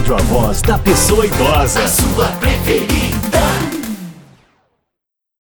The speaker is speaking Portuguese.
rádio a voz da pessoa idosa. A sua.